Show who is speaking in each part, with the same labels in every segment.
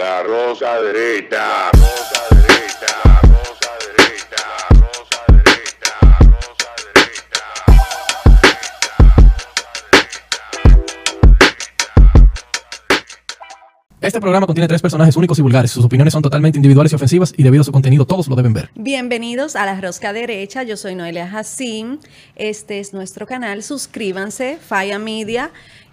Speaker 1: La rosa derecha. Rosa derecha. Rosa derecha. Rosa derecha. Rosa derecha.
Speaker 2: Este programa contiene tres personajes únicos y vulgares. Sus opiniones son totalmente individuales y ofensivas y debido a su contenido todos lo deben ver.
Speaker 3: Bienvenidos a La Rosca Derecha, yo soy Noelia Hassim, este es nuestro canal, suscríbanse, Falla Media,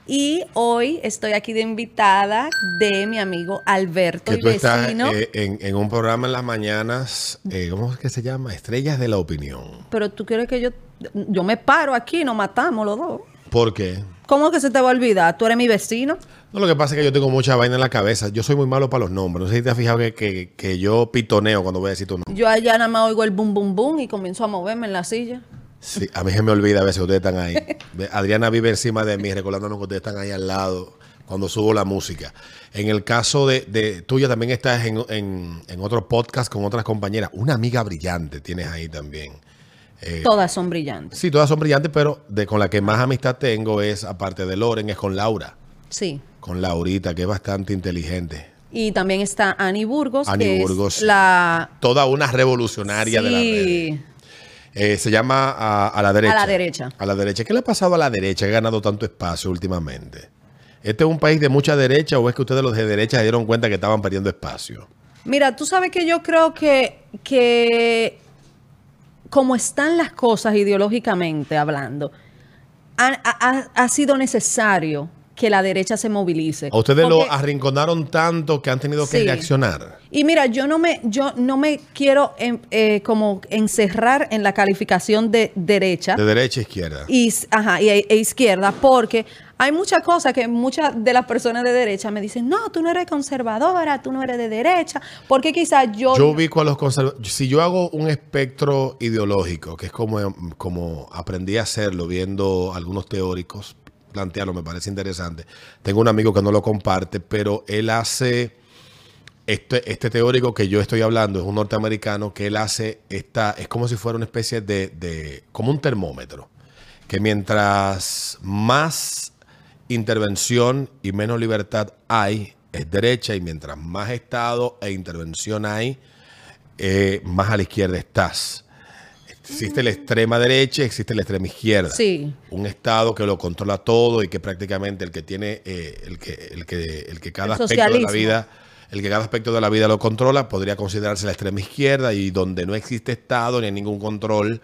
Speaker 3: y hoy estoy aquí de invitada de mi amigo Alberto
Speaker 4: Que
Speaker 3: y
Speaker 4: tú estás
Speaker 3: vecino,
Speaker 4: eh, en, en un programa en las mañanas, eh, ¿cómo es que se llama? Estrellas de la opinión.
Speaker 3: pero tú quieres que yo, yo me paro aquí, nos matamos los dos.
Speaker 4: ¿Por qué?
Speaker 3: ¿Cómo que se te va a olvidar? ¿Tú eres mi vecino?
Speaker 4: No, lo que pasa es que yo tengo mucha vaina en la cabeza. Yo soy muy malo para los nombres. No sé si te has fijado que, que- que yo pitoneo cuando voy a decir tu nombre.
Speaker 3: Yo allá nada más oigo el bum bum bum y comienzo a moverme en la silla.
Speaker 4: Sí, a mí se me olvida a veces que ustedes están ahí. Adriana vive encima de mí recordándome que ustedes están ahí al lado cuando subo la música. En el caso de, de tuya también estás en, en, en otro podcast con otras compañeras. Una amiga brillante tienes ahí también. Eh,
Speaker 3: Todas son brillantes.
Speaker 4: Sí, todas son brillantes, pero de con la que más amistad tengo es, aparte de Loren, es con Laura.
Speaker 3: Sí.
Speaker 4: Con Laurita, que es bastante inteligente.
Speaker 3: Y también está Annie Burgos,
Speaker 4: Annie
Speaker 3: que
Speaker 4: Burgos.
Speaker 3: es la...
Speaker 4: Toda una revolucionaria de la red. Eh, se llama a, a la derecha.
Speaker 3: A la derecha.
Speaker 4: A la derecha. ¿Qué le ha pasado a la derecha? que Ha ganado tanto espacio últimamente. ¿Este es un país de mucha derecha o es que ustedes los de derecha se dieron cuenta que estaban perdiendo espacio?
Speaker 3: Mira, tú sabes que yo creo que, que como están las cosas ideológicamente hablando, ha, ha- ha sido necesario que la derecha se movilice.
Speaker 4: ¿A ustedes lo arrinconaron tanto que han tenido que
Speaker 3: Sí.
Speaker 4: reaccionar?
Speaker 3: Y mira, yo no me, yo no me quiero em, eh, como encerrar en la calificación de derecha.
Speaker 4: De derecha a izquierda.
Speaker 3: y, ajá, y- e izquierda, porque hay muchas cosas que muchas de las personas de derecha me dicen, no, tú no eres conservadora, tú no eres de derecha, porque quizás yo...
Speaker 4: Yo ubico a los conservadores. Si yo hago un espectro ideológico, que es como, como aprendí a hacerlo viendo algunos teóricos plantearlo, me parece interesante. Tengo un amigo que no lo comparte, pero él hace. Este, este teórico que yo estoy hablando es un norteamericano que él hace esta. Es como si fuera una especie de. de como un termómetro. Que mientras más intervención y menos libertad hay, es derecha, y mientras más Estado e intervención hay, eh, más a la izquierda estás. Existe la extrema derecha, existe la extrema izquierda.
Speaker 3: Sí.
Speaker 4: Un Estado que lo controla todo y que prácticamente el que tiene, eh, el que, el que, el que cada
Speaker 3: El
Speaker 4: aspecto de la vida, el que cada aspecto de la vida lo controla, podría considerarse la extrema izquierda y donde no existe Estado ni ningún control,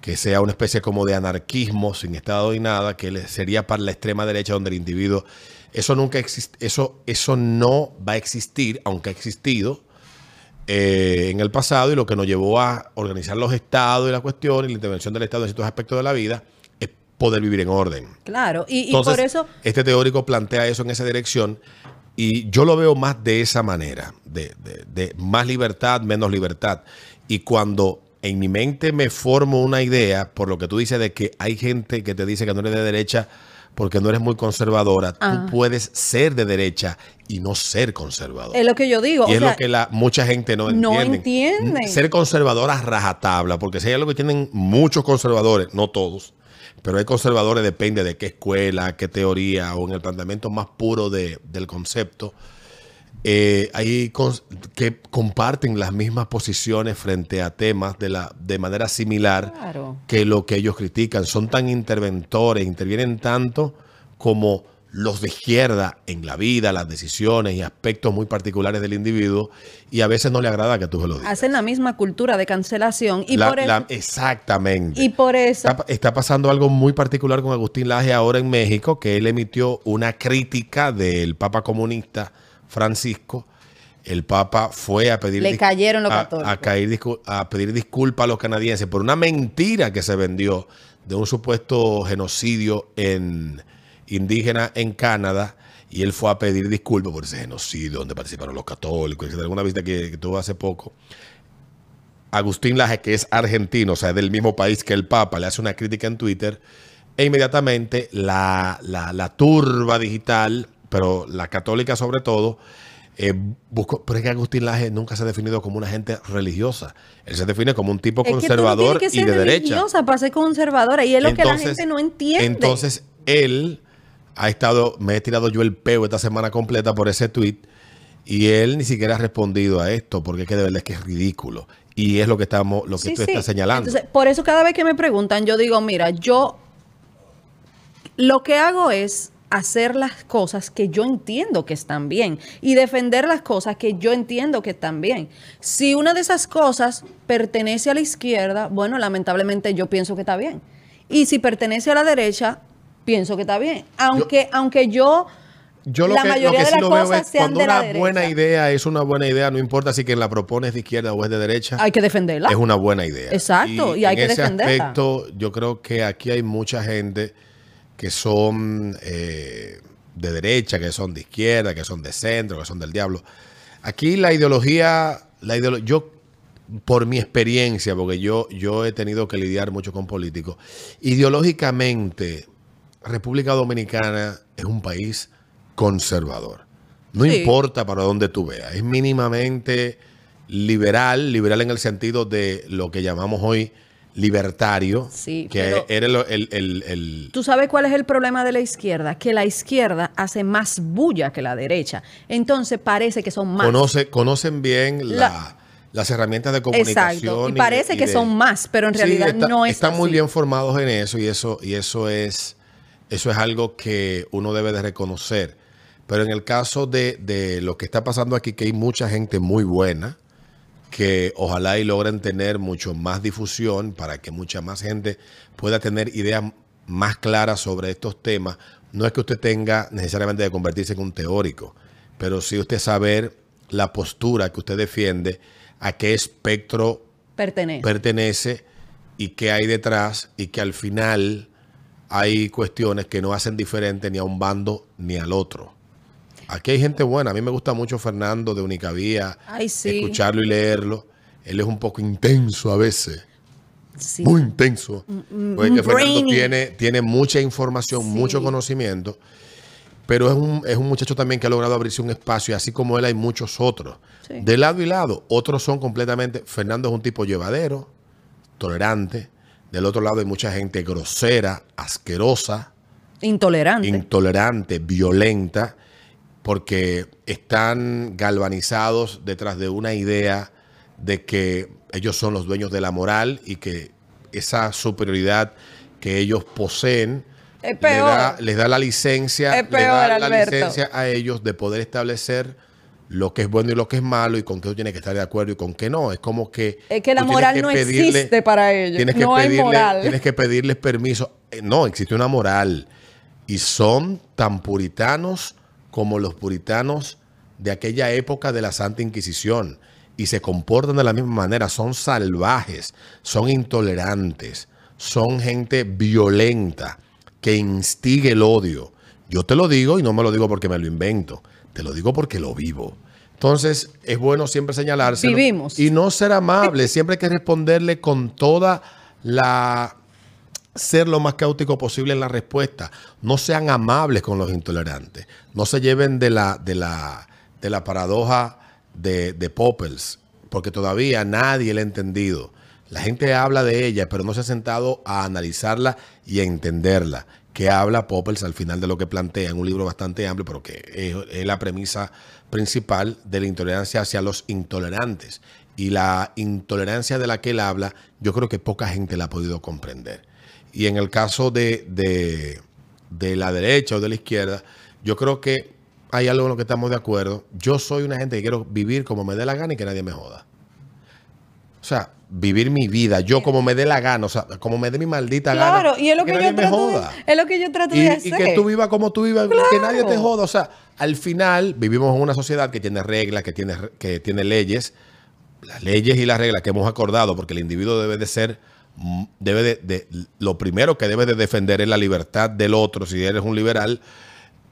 Speaker 4: que sea una especie como de anarquismo sin Estado ni nada, que sería para la extrema derecha donde el individuo, eso nunca existe, eso, eso no va a existir, aunque ha existido eh, en el pasado y lo que nos llevó a organizar los estados y la cuestión y la intervención del Estado en ciertos aspectos de la vida es poder vivir en orden.
Speaker 3: Claro, y, y
Speaker 4: Entonces,
Speaker 3: por eso...
Speaker 4: este teórico plantea eso en esa dirección y yo lo veo más de esa manera, de, de- de más libertad, menos libertad. Y cuando en mi mente me formo una idea, por lo que tú dices de que hay gente que te dice que no eres de derecha porque no eres muy conservadora,
Speaker 3: Ah.
Speaker 4: tú puedes ser de derecha y no ser conservador.
Speaker 3: Es lo que yo digo.
Speaker 4: Y
Speaker 3: o
Speaker 4: es
Speaker 3: sea,
Speaker 4: lo que la, mucha gente no
Speaker 3: no
Speaker 4: entiende.
Speaker 3: entienden.
Speaker 4: Ser conservador a rajatabla, porque si hay algo que tienen muchos conservadores, no todos, pero hay conservadores, depende de qué escuela, qué teoría, o en el planteamiento más puro de- del concepto. Eh, hay cons- que comparten las mismas posiciones frente a temas de, la, de manera similar
Speaker 3: Claro.
Speaker 4: que lo que ellos critican. Son tan interventores, intervienen tanto como los de izquierda en la vida, las decisiones y aspectos muy particulares del individuo y a veces no le agrada que tú se lo digas.
Speaker 3: Hacen la misma cultura de cancelación. Y
Speaker 4: La-
Speaker 3: por eso...
Speaker 4: la- exactamente.
Speaker 3: y por eso
Speaker 4: Está, está pasando algo muy particular con Agustín Laje ahora en México, que él emitió una crítica del Papa comunista Francisco. El Papa fue a pedir
Speaker 3: Le
Speaker 4: dis-
Speaker 3: cayeron los
Speaker 4: a- caer a pedir disculpas a los canadienses por una mentira que se vendió de un supuesto genocidio en indígena en Canadá. Y él fue a pedir disculpas por ese genocidio donde participaron los católicos, etc. Alguna visita que, que tuvo hace poco. Agustín Laje, que es argentino, o sea, del mismo país que el Papa, le hace una crítica en Twitter e inmediatamente la, la- la turba digital, pero la católica sobre todo, eh, buscó, pero es que Agustín Laje nunca se ha definido como una gente religiosa. Él se define como un tipo
Speaker 3: es que tú no
Speaker 4: conservador
Speaker 3: que
Speaker 4: y
Speaker 3: ser
Speaker 4: de derecha.
Speaker 3: religiosa para ser conservadora. Y es lo que la gente no entiende.
Speaker 4: Entonces, él ha estado, me he tirado yo el peo esta semana completa por ese tweet Y él ni siquiera ha respondido a esto, porque es que de verdad es que es ridículo. Y es lo que estamos, lo que
Speaker 3: Sí,
Speaker 4: tú
Speaker 3: sí.
Speaker 4: estás señalando.
Speaker 3: Entonces, por eso cada vez que me preguntan, yo digo, mira, yo lo que hago es hacer las cosas que yo entiendo que están bien y defender las cosas que yo entiendo que están bien. Si una de esas cosas pertenece a la izquierda, bueno, lamentablemente yo pienso que está bien. Y si pertenece a la derecha, pienso que está bien. Aunque, aunque yo,
Speaker 4: Yo lo
Speaker 3: la
Speaker 4: que, lo
Speaker 3: mayoría
Speaker 4: que
Speaker 3: de
Speaker 4: sí
Speaker 3: las
Speaker 4: lo veo
Speaker 3: cosas
Speaker 4: es
Speaker 3: sean
Speaker 4: cuando
Speaker 3: de la
Speaker 4: una
Speaker 3: derecha,
Speaker 4: buena idea es una buena idea, no importa si quien la propone es de izquierda o es de derecha,
Speaker 3: hay que defenderla.
Speaker 4: es una buena idea.
Speaker 3: Exacto, y hay
Speaker 4: en
Speaker 3: que
Speaker 4: ese
Speaker 3: defenderla.
Speaker 4: aspecto, yo creo que aquí hay mucha gente que son eh, de derecha, que son de izquierda, que son de centro, que son del diablo. Aquí la ideología, la ideolo- yo por mi experiencia, porque yo, yo he tenido que lidiar mucho con políticos, ideológicamente República Dominicana es un país conservador. No
Speaker 3: Sí.
Speaker 4: importa para dónde tú veas, es mínimamente liberal, liberal en el sentido de lo que llamamos hoy libertario,
Speaker 3: Sí,
Speaker 4: que era el, el- el-
Speaker 3: ¿Tú sabes cuál es el problema de la izquierda? Que la izquierda hace más bulla que la derecha. Entonces parece que son más.
Speaker 4: conoce, conocen bien la-
Speaker 3: La-
Speaker 4: las herramientas de comunicación.
Speaker 3: Exacto. Y parece que
Speaker 4: de-
Speaker 3: son más, pero en
Speaker 4: Sí,
Speaker 3: realidad
Speaker 4: está-
Speaker 3: no es
Speaker 4: Están muy bien formados en eso y eso, y eso es, eso es algo que uno debe de reconocer. Pero en el caso de, de lo que está pasando aquí, que hay mucha gente muy buena, que ojalá y logren tener mucho más difusión para que mucha más gente pueda tener ideas más claras sobre estos temas. No es que usted tenga necesariamente de convertirse en un teórico, pero sí usted saber la postura que usted defiende, a qué espectro
Speaker 3: Pertenece.
Speaker 4: pertenece y qué hay detrás y que al final hay cuestiones que no hacen diferente ni a un bando ni al otro. Aquí hay gente buena. A mí me gusta mucho Fernando de Unicavía.
Speaker 3: Ay, sí.
Speaker 4: Escucharlo y leerlo. Él es un poco intenso a veces.
Speaker 3: Sí.
Speaker 4: Muy intenso. Porque
Speaker 3: un
Speaker 4: que Fernando tiene, tiene mucha información,
Speaker 3: Sí.
Speaker 4: mucho conocimiento. Pero es un, es un muchacho también que ha logrado abrirse un espacio. y Así como él hay muchos otros. De lado y lado. Otros son completamente... Fernando es un tipo llevadero, tolerante. Del otro lado hay mucha gente grosera, asquerosa
Speaker 3: Intolerante.
Speaker 4: intolerante, violenta, porque están galvanizados detrás de una idea de que ellos son los dueños de la moral y que esa superioridad que ellos poseen
Speaker 3: Es
Speaker 4: le
Speaker 3: peor.
Speaker 4: da- les da la licencia, da la licencia a ellos de poder establecer lo que es bueno y lo que es malo y con qué tú tienes que estar de acuerdo y con qué no. Es como que
Speaker 3: Es que la moral
Speaker 4: que
Speaker 3: no
Speaker 4: pedirle-
Speaker 3: existe para ellos.
Speaker 4: Tienes que
Speaker 3: No hay
Speaker 4: pedirle,
Speaker 3: moral.
Speaker 4: Tienes que pedirles permiso. Eh, No, existe una moral. Y son tan puritanos como los puritanos de aquella época de la Santa Inquisición. Y se comportan de la misma manera. Son salvajes, son intolerantes, son gente violenta que instiga el odio. Yo te lo digo y no me lo digo porque me lo invento. Te lo digo porque lo vivo. Entonces, es bueno siempre señalarse. Y no ser amable. Siempre hay que responderle con toda la ser lo más caótico posible en la respuesta. No sean amables con los intolerantes. No se lleven de la, de la, de la paradoja de, de Poppels, porque todavía nadie la ha entendido. La gente habla de ella, pero no se ha sentado a analizarla y a entenderla. Que habla Poppels al final de lo que plantea en un libro bastante amplio, pero que es, es la premisa principal de la intolerancia hacia los intolerantes. Y la intolerancia de la que él habla, yo creo que poca gente la ha podido comprender. Y en el caso de, de, de la derecha o de la izquierda, yo creo que hay algo en lo que estamos de acuerdo. Yo soy una gente que quiero vivir como me dé la gana y que nadie me joda. O sea, vivir mi vida, yo como me dé la gana, o sea, como me dé mi maldita gana.
Speaker 3: Claro, y es lo que,
Speaker 4: nadie
Speaker 3: yo trato de, es lo que yo trato
Speaker 4: Y,
Speaker 3: de
Speaker 4: y
Speaker 3: hacer.
Speaker 4: que tú vivas como tú vivas, que
Speaker 3: Claro.
Speaker 4: nadie te joda. O sea, al final vivimos en una sociedad que tiene reglas, que tiene, que tiene leyes, las leyes y las reglas que hemos acordado, porque el individuo debe de ser, debe de, lo primero que debe de defender es la libertad del otro, si eres un liberal,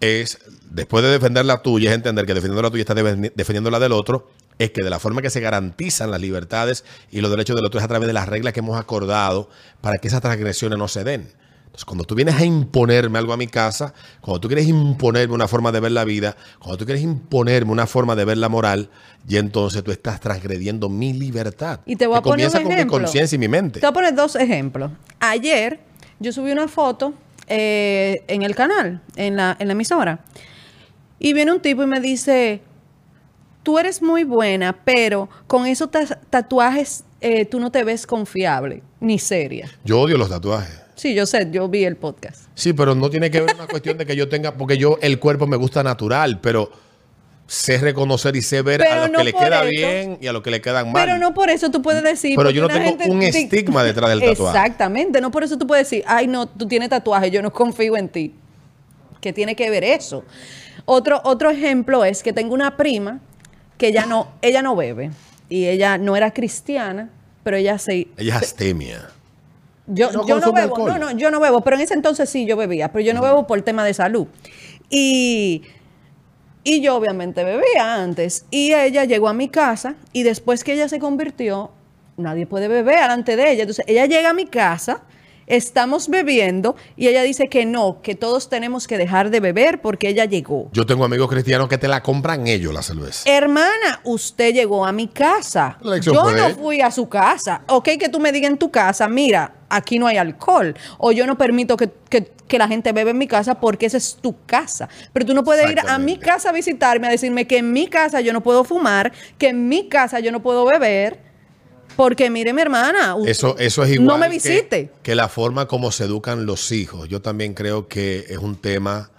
Speaker 4: es, después de defender la tuya, es entender que defendiendo la tuya estás defendiendo la del otro, es que de la forma que se garantizan las libertades y los derechos del otro es a través de las reglas que hemos acordado para que esas transgresiones no se den. Entonces, cuando tú vienes a imponerme algo a mi casa, cuando tú quieres imponerme una forma de ver la vida, cuando tú quieres imponerme una forma de ver la moral, y entonces tú estás transgrediendo mi libertad.
Speaker 3: Y te voy
Speaker 4: que
Speaker 3: a poner un
Speaker 4: comienza con mi conciencia y mi mente.
Speaker 3: Te voy a poner dos ejemplos. Ayer yo subí una foto eh, en el canal, en la, en la emisora, y viene un tipo y me dice, tú eres muy buena, pero con esos ta- tatuajes eh, tú no te ves confiable ni seria.
Speaker 4: Yo odio los tatuajes.
Speaker 3: Sí, yo sé, yo vi el podcast.
Speaker 4: Sí, pero no tiene que ver una cuestión de que yo tenga, porque yo el cuerpo me gusta natural, pero sé reconocer y sé ver
Speaker 3: Pero
Speaker 4: a los
Speaker 3: no
Speaker 4: que le queda
Speaker 3: eso.
Speaker 4: bien y a los que le quedan mal.
Speaker 3: Pero no por eso tú puedes decir.
Speaker 4: Pero yo no tengo un estigma detrás del tatuaje.
Speaker 3: Exactamente, no por eso tú puedes decir, ay, no, tú tienes tatuaje, yo no confío en ti. ¿Qué tiene que ver eso? Otro, otro ejemplo es que tengo una prima que ella no, ella no bebe y ella no era cristiana, pero ella se,
Speaker 4: Ella es astemia.
Speaker 3: Yo
Speaker 4: ¿No
Speaker 3: yo no bebo,
Speaker 4: alcohol?
Speaker 3: no, no, yo no bebo, pero en ese entonces sí yo bebía, pero yo no bebo por tema de salud. Y, y yo obviamente bebía antes. Y ella llegó a mi casa y después que ella se convirtió, nadie puede beber delante de ella. Entonces ella llega a mi casa, estamos bebiendo y ella dice que no, que todos tenemos que dejar de beber porque ella llegó.
Speaker 4: Yo tengo amigos cristianos que te la compran ellos la cerveza.
Speaker 3: Hermana, usted llegó a mi casa. Yo no fui a su casa. Ok, que tú me digas en tu casa, mira, aquí no hay alcohol. O yo no permito que, que- que la gente bebe en mi casa porque esa es tu casa. Pero tú no puedes ir a mi casa a visitarme a decirme que en mi casa yo no puedo fumar, que en mi casa yo no puedo beber. Porque mire, mi hermana,
Speaker 4: Eso, eso es igual
Speaker 3: no me visite.
Speaker 4: Que, la forma como se educan los hijos. Yo también creo que es un tema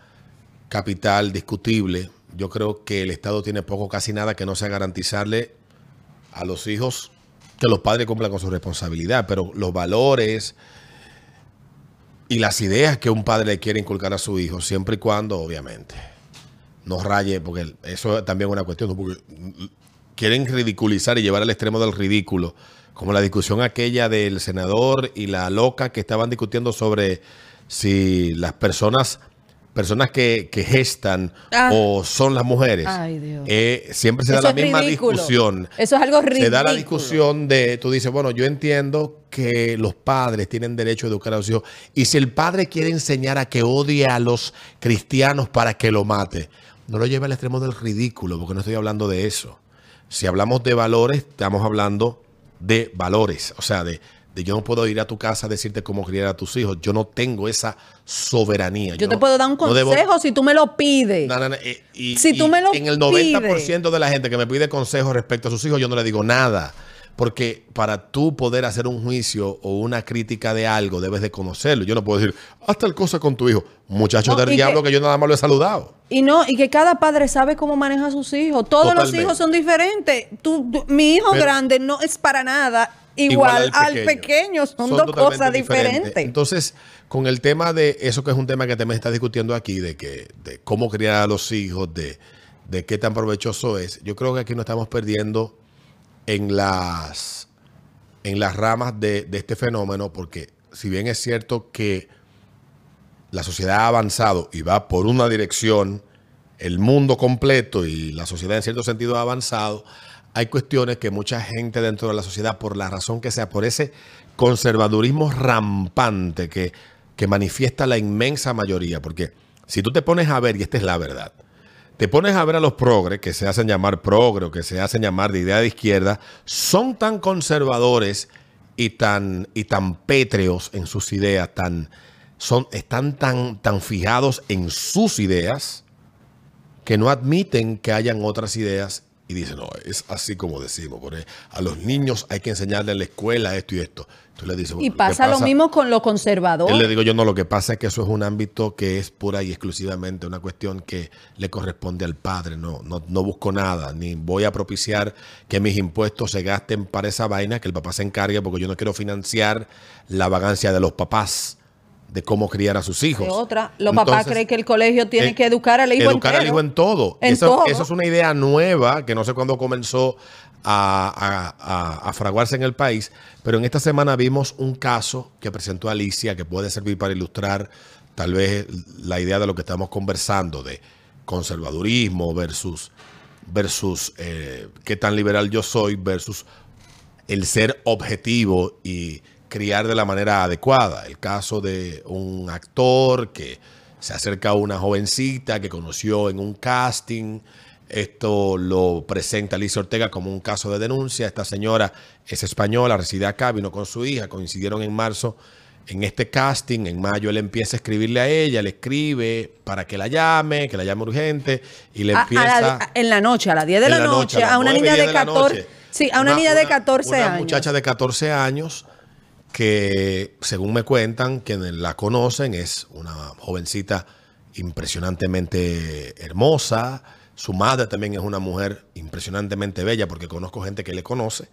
Speaker 4: capital discutible. Yo creo que el Estado tiene poco, casi nada que no sea garantizarle a los hijos que los padres cumplan con su responsabilidad, pero los valores y las ideas que un padre le quiere inculcar a su hijo, siempre y cuando, obviamente, no raye, porque eso es también una cuestión, quieren ridiculizar y llevar al extremo del ridículo, como la discusión aquella del senador y la loca que estaban discutiendo sobre si las personas personas que, que gestan
Speaker 3: Ah.
Speaker 4: o son las mujeres.
Speaker 3: Ay, Dios.
Speaker 4: Eh, siempre se da la misma
Speaker 3: ridículo.
Speaker 4: discusión.
Speaker 3: Eso es algo
Speaker 4: Se da la
Speaker 3: ridículo.
Speaker 4: discusión de, tú dices, bueno, yo entiendo que los padres tienen derecho a educar a los hijos. Y si el padre quiere enseñar a que odie a los cristianos para que lo mate, no lo lleve al extremo del ridículo, porque no estoy hablando de eso. Si hablamos de valores, estamos hablando de valores. O sea, de, de yo no puedo ir a tu casa a decirte cómo criar a tus hijos. Yo no tengo esa soberanía.
Speaker 3: Yo te
Speaker 4: no-
Speaker 3: puedo dar un
Speaker 4: no debo-
Speaker 3: consejo si tú me lo pides.
Speaker 4: no, no, no, eh, y-
Speaker 3: Si tú
Speaker 4: y
Speaker 3: me lo
Speaker 4: En el 90% de la gente que me pide consejos respecto a sus hijos, yo no le digo nada. Porque para tú poder hacer un juicio o una crítica de algo, debes de conocerlo. Yo no puedo decir, haz tal cosa con tu hijo. Muchacho
Speaker 3: No,
Speaker 4: del diablo
Speaker 3: que-
Speaker 4: que yo nada más lo he saludado.
Speaker 3: Y no, y que cada padre sabe cómo maneja a sus hijos. Todos
Speaker 4: Totalmente.
Speaker 3: los hijos son diferentes. Tú- tú- mi hijo
Speaker 4: Pero-
Speaker 3: grande no es para nada igual, al, pequeño. Son, dos cosas diferentes.
Speaker 4: Entonces, con el tema de eso que es un tema que también está discutiendo aquí, de que de cómo criar a los hijos, de, de qué tan provechoso es, yo creo que aquí nos estamos perdiendo en las, en las ramas de, este fenómeno, porque si bien es cierto que la sociedad ha avanzado y va por una dirección, el mundo completo y la sociedad en cierto sentido ha avanzado, hay cuestiones que mucha gente dentro de la sociedad, por la razón que sea, por ese conservadurismo rampante que, que manifiesta la inmensa mayoría, porque si tú te pones a ver, y esta es la verdad, te pones a ver a los progres, que se hacen llamar progre o que se hacen llamar de idea de izquierda, son tan conservadores y tan, y tan pétreos en sus ideas, tan, son, están tan, tan fijados en sus ideas que no admiten que hayan otras ideas y dicen, no, es así como decimos, porque a los niños hay que enseñarle en la escuela esto y esto. Tú le dices,
Speaker 3: Y
Speaker 4: bueno, ¿qué
Speaker 3: pasa, lo mismo con lo conservador.
Speaker 4: él le digo yo, no, lo que pasa es que eso es un ámbito que es pura y exclusivamente una cuestión que le corresponde al padre. No, no, no busco nada, ni voy a propiciar que mis impuestos se gasten para esa vaina, que el papá se encargue, porque yo no quiero financiar la vagancia de los papás de cómo criar a sus hijos.
Speaker 3: De otra, los papás creen que el colegio tiene
Speaker 4: eh,
Speaker 3: que educar al hijo
Speaker 4: Educar al hijo en todo.
Speaker 3: En
Speaker 4: eso,
Speaker 3: todo.
Speaker 4: eso es una idea nueva que no sé cuándo comenzó a, fraguarse en el país, pero en esta semana vimos un caso que presentó Alicia que puede servir para ilustrar tal vez la idea de lo que estamos conversando de conservadurismo versus versus eh, qué tan liberal yo soy versus el ser objetivo y criar de la manera adecuada. El caso de un actor que se acerca a una jovencita que conoció en un casting. Esto lo presenta Alicia Ortega como un caso de denuncia. Esta señora es española, reside acá, vino con su hija, coincidieron en marzo en este casting, en mayo, él empieza a escribirle a ella, le escribe para que la llame, que la llame urgente, y le
Speaker 3: A- a
Speaker 4: empieza...
Speaker 3: la- a- en la noche, a las 10 de la, noche, a una
Speaker 4: 9,
Speaker 3: niña
Speaker 4: 10
Speaker 3: de
Speaker 4: la
Speaker 3: 14.
Speaker 4: noche.
Speaker 3: Sí, a una, niña de 14
Speaker 4: una
Speaker 3: años.
Speaker 4: muchacha de 14 años que, según me cuentan, quienes la conocen, es una jovencita impresionantemente hermosa. Su madre también es una mujer impresionantemente bella, porque conozco gente que le conoce.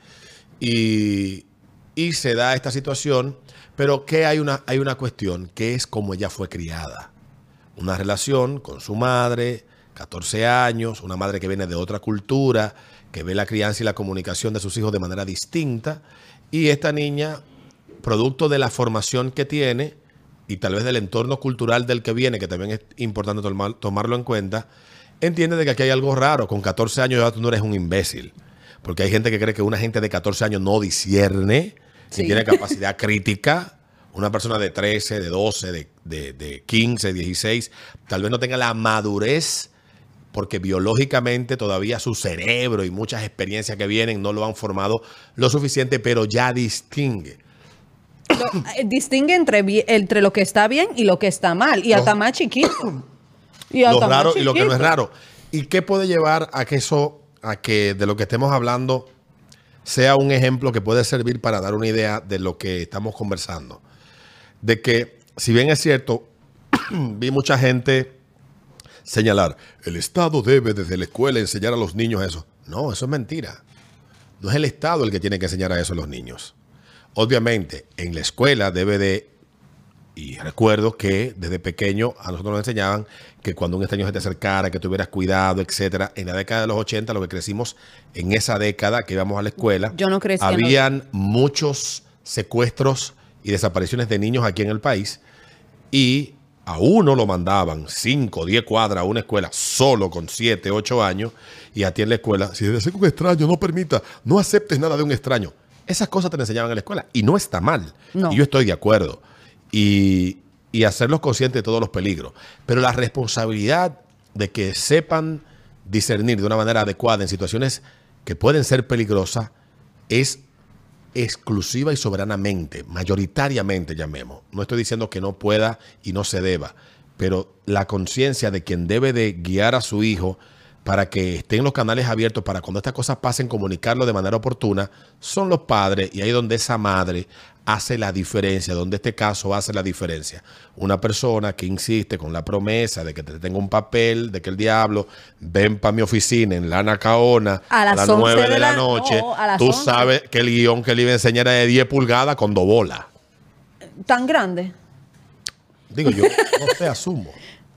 Speaker 4: Y, se da esta situación, pero que hay una, hay una cuestión, que es como ella fue criada una relación con su madre, 14 años, una madre que viene de otra cultura, que ve la crianza y la comunicación de sus hijos de manera distinta, y esta niña, producto de la formación que tiene y tal vez del entorno cultural del que viene, que también es importante tomar- tomarlo en cuenta, entiende de que aquí hay algo raro. Con 14 años ya tú no eres un imbécil. Porque hay gente que cree que una gente de 14 años no discierne,
Speaker 3: Sí.
Speaker 4: ni tiene capacidad crítica. Una persona de 13, de 12, de, de, de 15, 16, tal vez no tenga la madurez porque biológicamente todavía su cerebro y muchas experiencias que vienen no lo han formado lo suficiente, pero ya distingue.
Speaker 3: Lo- eh, distingue entre, entre lo que está bien y lo que está mal. Y hasta más chiquito. Y
Speaker 4: lo raro y lo que no es raro. ¿Y qué puede llevar a que eso, a que de lo que estemos hablando sea un ejemplo que puede servir para dar una idea de lo que estamos conversando? De que, si bien es cierto, vi mucha gente señalar, el Estado debe desde la escuela enseñar a los niños eso. No, eso es mentira. No es el Estado el que tiene que enseñar a eso a los niños. Obviamente, en la escuela debe de y recuerdo que desde pequeño a nosotros nos enseñaban que cuando un extraño se te acercara, que tuvieras cuidado, etcétera. En la década de los 80, lo que crecimos en esa década que íbamos a la escuela,
Speaker 3: Yo no crecí
Speaker 4: habían muchos secuestros y desapariciones de niños aquí en el país y a uno lo mandaban 5, 10 cuadras a una escuela solo con 7, 8 años y a ti en la escuela, si eres un extraño, no permita, no aceptes nada de un extraño. Esas cosas te enseñaban en la escuela y no está mal.
Speaker 3: No.
Speaker 4: Y yo estoy de acuerdo. Y, hacerlos conscientes de todos los peligros. Pero la responsabilidad de que sepan discernir de una manera adecuada en situaciones que pueden ser peligrosas es exclusiva y soberanamente, mayoritariamente llamemos. No estoy diciendo que no pueda y no se deba, pero la conciencia de quien debe de guiar a su hijo para que estén los canales abiertos para cuando estas cosas pasen comunicarlo de manera oportuna son los padres y ahí donde esa madre hace la diferencia, donde este caso hace la diferencia. Una persona que insiste con la promesa de que te tenga un papel, de que el diablo ven para mi oficina en la Nacaona
Speaker 3: A las
Speaker 4: 9
Speaker 3: 11
Speaker 4: de,
Speaker 3: de
Speaker 4: la,
Speaker 3: la-
Speaker 4: noche,
Speaker 3: no, a las
Speaker 4: tú
Speaker 3: 11.
Speaker 4: sabes que el guion que le iba a enseñar era de 10 pulgadas con dos bolas.
Speaker 3: Tan grande.
Speaker 4: Digo yo, no sé, asumo.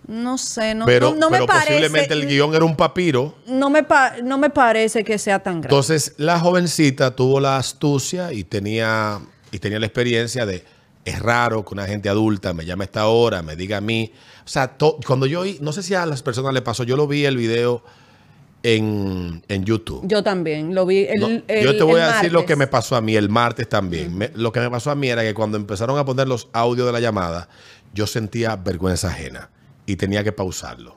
Speaker 3: No sé, no,
Speaker 4: pero
Speaker 3: no, no me
Speaker 4: pero
Speaker 3: parece.
Speaker 4: posiblemente el guion era un papiro.
Speaker 3: no, me pa- no me parece que sea tan grande.
Speaker 4: Entonces la jovencita tuvo la astucia y tenía, y tenía la experiencia de, es raro que una gente adulta me llame a esta hora, me diga a mí. O sea, cuando yo no sé si a las personas le pasó, yo lo vi el video en, en YouTube.
Speaker 3: Yo también lo vi. El,
Speaker 4: No,
Speaker 3: el-
Speaker 4: yo te voy
Speaker 3: el
Speaker 4: a decir lo que me pasó a mí el martes también. Me- lo que me pasó a mí era que cuando empezaron a poner los audios de la llamada, yo sentía vergüenza ajena y tenía que pausarlo.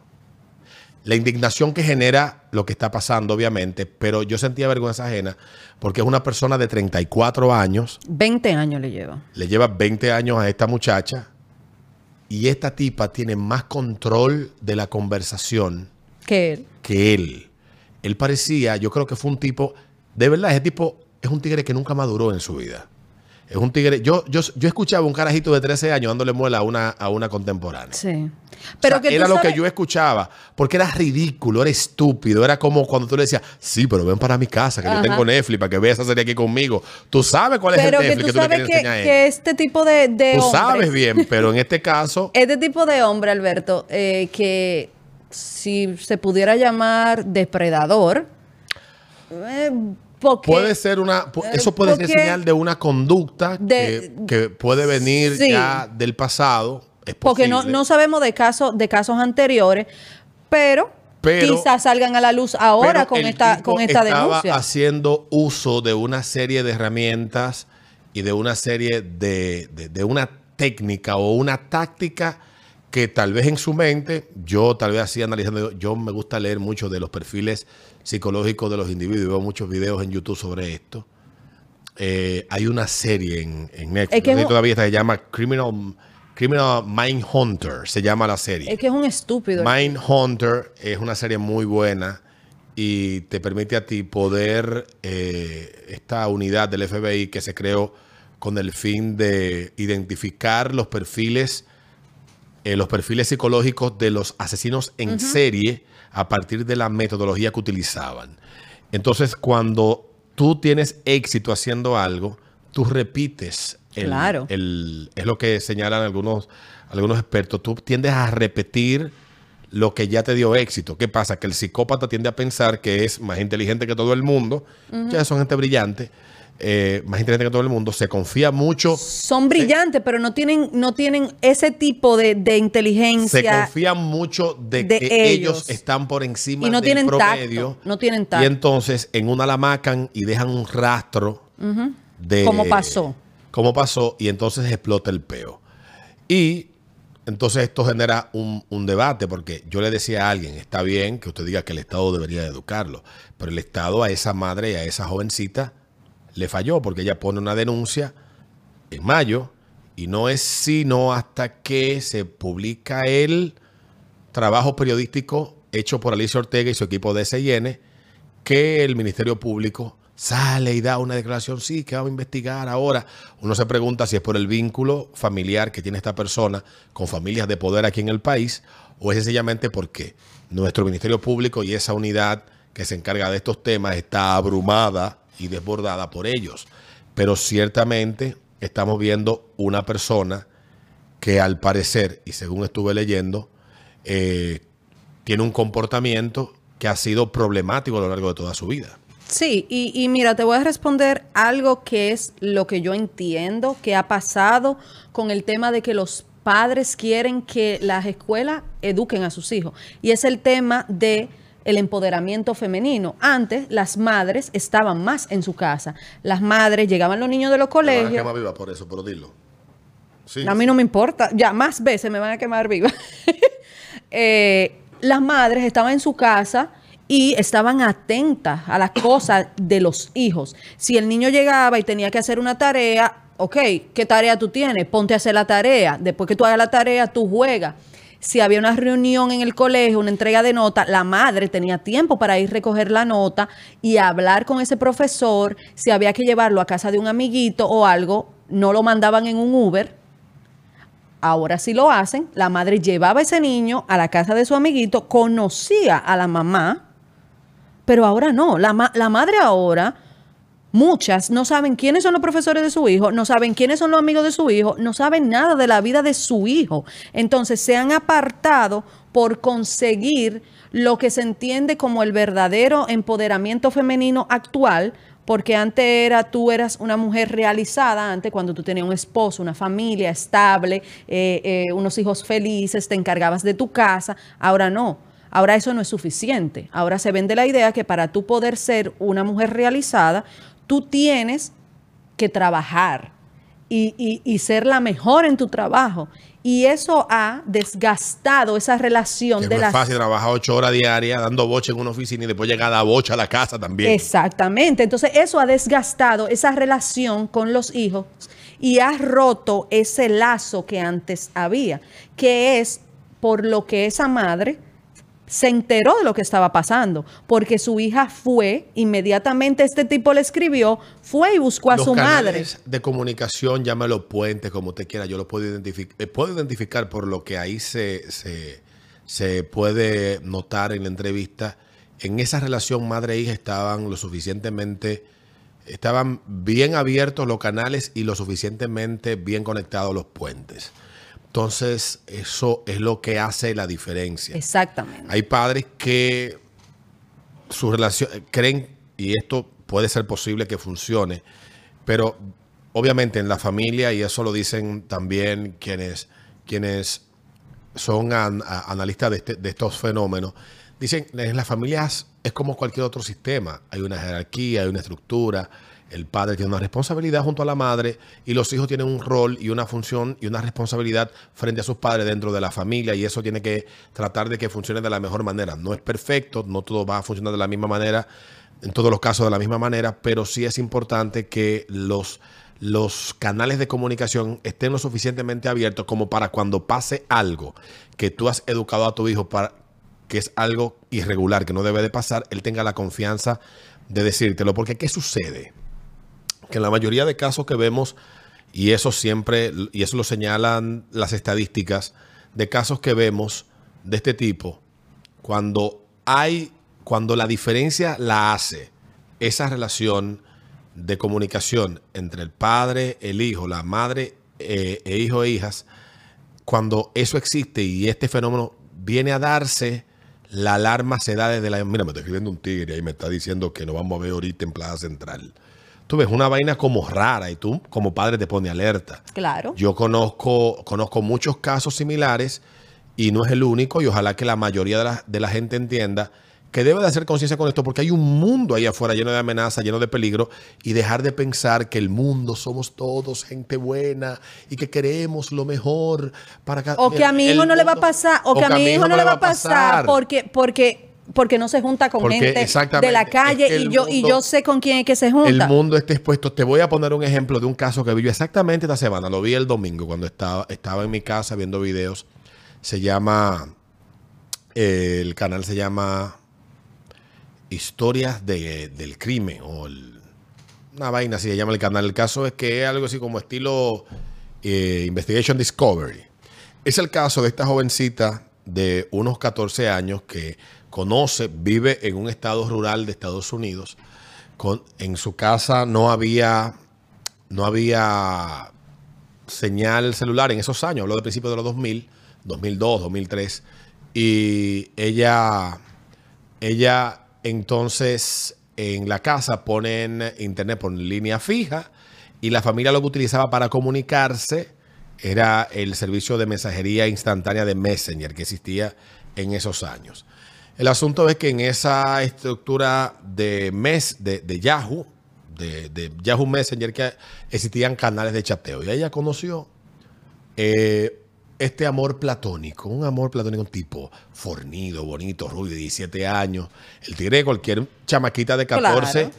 Speaker 4: La indignación que genera lo que está pasando, obviamente, pero yo sentía vergüenza ajena porque es una persona de 34 años,
Speaker 3: 20 años le lleva.
Speaker 4: le lleva 20 años a esta muchacha y esta tipa tiene más control de la conversación
Speaker 3: Que él.
Speaker 4: que él. Él parecía, yo creo que fue un tipo, de verdad, ese tipo es un tigre que nunca maduró en su vida. Es un tigre, yo, yo, yo escuchaba un carajito de 13 años dándole muela a una, a una contemporánea.
Speaker 3: Sí.
Speaker 4: O
Speaker 3: Pero
Speaker 4: sea,
Speaker 3: que
Speaker 4: era lo
Speaker 3: sabes-
Speaker 4: que yo escuchaba, porque era ridículo, era estúpido, era como cuando tú le decías, sí, pero ven para mi casa, que yo
Speaker 3: Ajá.
Speaker 4: tengo Netflix para que veas esa serie aquí conmigo. Tú sabes cuál es
Speaker 3: Pero
Speaker 4: el
Speaker 3: que
Speaker 4: Netflix
Speaker 3: tú
Speaker 4: que, tú le
Speaker 3: sabes
Speaker 4: quieres
Speaker 3: que, que este tipo de, de
Speaker 4: Tú
Speaker 3: hombres-
Speaker 4: sabes bien, pero en este caso,
Speaker 3: Este tipo de hombre, Alberto, eh, que si se pudiera llamar depredador, eh, porque
Speaker 4: Puede ser una, eso puede ser señal de una conducta
Speaker 3: De-
Speaker 4: que, que puede venir
Speaker 3: Sí.
Speaker 4: ya del pasado. Es
Speaker 3: porque no, no sabemos de casos de casos anteriores, pero,
Speaker 4: Pero-
Speaker 3: quizás salgan a la luz ahora con esta con esta
Speaker 4: estaba
Speaker 3: denuncia.
Speaker 4: haciendo uso de una serie de herramientas y de una serie de, de- de una técnica o una táctica que tal vez en su mente, yo tal vez así analizando, yo me gusta leer mucho de los perfiles psicológicos de los individuos, veo muchos videos en YouTube sobre esto. eh, hay una serie en, en Netflix,
Speaker 3: Es que
Speaker 4: no
Speaker 3: es
Speaker 4: todavía está, se llama Criminal, Criminal Mindhunter, se llama la serie.
Speaker 3: Es que es un estúpido.
Speaker 4: Mindhunter es una serie muy buena y te permite a ti poder, eh, esta unidad del FBI que se creó con el fin de identificar los perfiles, eh, los perfiles psicológicos de los asesinos en serie a partir de la metodología que utilizaban. Entonces, cuando tú tienes éxito haciendo algo, tú repites. El,
Speaker 3: Claro.
Speaker 4: el- es lo que señalan algunos, algunos expertos. Tú tiendes a repetir lo que ya te dio éxito. ¿Qué pasa? Que el psicópata tiende a pensar que es más inteligente que todo el mundo. Ya son gente brillante. Eh, más inteligente que todo el mundo. Se confía mucho.
Speaker 3: Son brillantes, pero no tienen, no tienen ese tipo de, de
Speaker 4: Se
Speaker 3: inteligencia.
Speaker 4: confía mucho de,
Speaker 3: de
Speaker 4: que ellos.
Speaker 3: ellos.
Speaker 4: están por encima
Speaker 3: Y no
Speaker 4: del
Speaker 3: tienen
Speaker 4: promedio.
Speaker 3: tacto, no tienen tacto.
Speaker 4: Y entonces en una la macan y dejan un rastro de
Speaker 3: Como pasó.
Speaker 4: Como pasó y entonces explota el peo. Y entonces esto genera un, un debate porque yo le decía a alguien, está bien que usted diga que el Estado debería de educarlo, pero el Estado a esa madre y a esa jovencita le falló porque ella pone una denuncia en mayo y no es sino hasta que se publica el trabajo periodístico hecho por Alicia Ortega y su equipo de SIN que el Ministerio Público sale y da una declaración, sí, que vamos a investigar ahora. Uno se pregunta si es por el vínculo familiar que tiene esta persona con familias de poder aquí en el país o es sencillamente porque nuestro Ministerio Público y esa unidad que se encarga de estos temas está abrumada y desbordada por ellos. Pero ciertamente estamos viendo una persona que al parecer, y según estuve leyendo, eh, tiene un comportamiento que ha sido problemático a lo largo de toda su vida.
Speaker 3: Sí, y, y mira, te voy a responder algo que es lo que yo entiendo que ha pasado con el tema de que los padres quieren que las escuelas eduquen a sus hijos. Y es el tema de el empoderamiento femenino. Antes las madres estaban más en su casa. Las madres llegaban los niños de los
Speaker 4: Me van a
Speaker 3: colegios.
Speaker 4: quemar viva por eso, pero dilo. Sí.
Speaker 3: A mí no me importa. Ya más veces me van a quemar viva. Eh, las madres estaban en su casa y estaban atentas a las cosas de los hijos. Si el niño llegaba y tenía que hacer una tarea, ok, ¿qué tarea tú tienes? Ponte a hacer la tarea. Después que tú hagas la tarea, tú juegas. Si había una reunión en el colegio, una entrega de nota, la madre tenía tiempo para ir a recoger la nota y hablar con ese profesor. Si había que llevarlo a casa de un amiguito o algo, no lo mandaban en un Uber, Ahora sí lo hacen. La madre llevaba a ese niño a la casa de su amiguito, conocía a la mamá, pero ahora no. La, la madre ahora, muchas no saben quiénes son los profesores de su hijo, no saben quiénes son los amigos de su hijo, no saben nada de la vida de su hijo. Entonces se han apartado por conseguir lo que se entiende como el verdadero empoderamiento femenino actual, porque antes era, tú eras una mujer realizada, antes cuando tú tenías un esposo, una familia estable, eh, eh, unos hijos felices, te encargabas de tu casa, ahora no. Ahora eso no es suficiente. Ahora se vende la idea que para tú poder ser una mujer realizada, tú tienes que trabajar y, y- y ser la mejor en tu trabajo. Y eso ha desgastado esa relación
Speaker 4: Que
Speaker 3: de
Speaker 4: no es fácil trabajar ocho horas diarias dando boche en una oficina y después llegar a dar boche a la casa también.
Speaker 3: Exactamente. Entonces eso ha desgastado esa relación con los hijos y ha roto ese lazo que antes había, que es por lo que esa madre se enteró de lo que estaba pasando, porque su hija fue, inmediatamente este tipo le escribió, fue y buscó a
Speaker 4: Los
Speaker 3: su madre.
Speaker 4: canales de comunicación, llámalo puentes, como usted quiera, yo lo puedo identificar, puedo identificar por lo que ahí se, se, se puede notar en la entrevista. En esa relación madre-hija estaban lo suficientemente, estaban bien abiertos los canales y lo suficientemente bien conectados los puentes. Entonces, eso es lo que hace la diferencia.
Speaker 3: Exactamente.
Speaker 4: Hay padres que su relación creen, y esto puede ser posible que funcione, pero obviamente en la familia, y eso lo dicen también quienes, quienes son an- a- analistas de, este- de estos fenómenos, dicen en las familias es como cualquier otro sistema. Hay una jerarquía, hay una estructura. El padre tiene una responsabilidad junto a la madre y los hijos tienen un rol y una función y una responsabilidad frente a sus padres dentro de la familia y eso tiene que tratar de que funcione de la mejor manera. No es perfecto, no todo va a funcionar de la misma manera en todos los casos de la misma manera, pero sí es importante que los, los canales de comunicación estén lo suficientemente abiertos como para cuando pase algo que tú has educado a tu hijo para que es algo irregular, que no debe de pasar, él tenga la confianza de decírtelo. Porque ¿qué sucede? Que en la mayoría de casos que vemos, y eso siempre, y eso lo señalan las estadísticas, de casos que vemos de este tipo, cuando hay, cuando la diferencia la hace esa relación de comunicación entre el padre, el hijo, la madre eh, e hijo e hijas, cuando eso existe y este fenómeno viene a darse, la alarma se da desde la... Mira, me está escribiendo un tigre y me está diciendo que nos vamos a ver ahorita en Plaza Central. Tú ves una vaina como rara y tú como padre te pone alerta.
Speaker 3: Claro.
Speaker 4: Yo conozco, conozco muchos casos similares y no es el único y ojalá que la mayoría de la, de la gente entienda que debe de hacer conciencia con esto porque hay un mundo ahí afuera lleno de amenazas, lleno de peligro y dejar de pensar que el mundo somos todos gente buena y que queremos lo mejor para cada
Speaker 3: O que a mi hijo no le va a pasar, o que a mi hijo no le va a pasar porque, porque, porque no se junta con
Speaker 4: Porque
Speaker 3: gente de la calle
Speaker 4: es que
Speaker 3: y
Speaker 4: el
Speaker 3: yo, y yo sé con quién es que se
Speaker 4: el
Speaker 3: junta.
Speaker 4: mundo está expuesto. Te voy a poner un ejemplo de un caso que vi yo exactamente esta semana. Lo vi el domingo cuando estaba, estaba en mi casa viendo videos. Se llama, eh, el canal se llama Historias de- del Crimen o el- una vaina así se llama el canal. El caso es que es algo así como estilo eh, Investigation Discovery. Es el caso de esta jovencita de unos 14 años que conoce, vive en un estado rural de Estados Unidos. Con, en su casa no había, no había señal celular en esos años, hablo de principios de los 2000, 2002, 2003. Y ella, ella entonces en la casa ponen internet por línea fija y la familia lo que utilizaba para comunicarse era el servicio de mensajería instantánea de Messenger que existía en esos años. El asunto es que en esa estructura de, mes, de, de Yahoo, de, de Yahoo Messenger, que existían canales de chateo. Y ella conoció eh, este amor platónico, un amor platónico, un tipo fornido, bonito, rubio, de 17 años. El tigre de cualquier chamaquita de 14,
Speaker 3: Claro.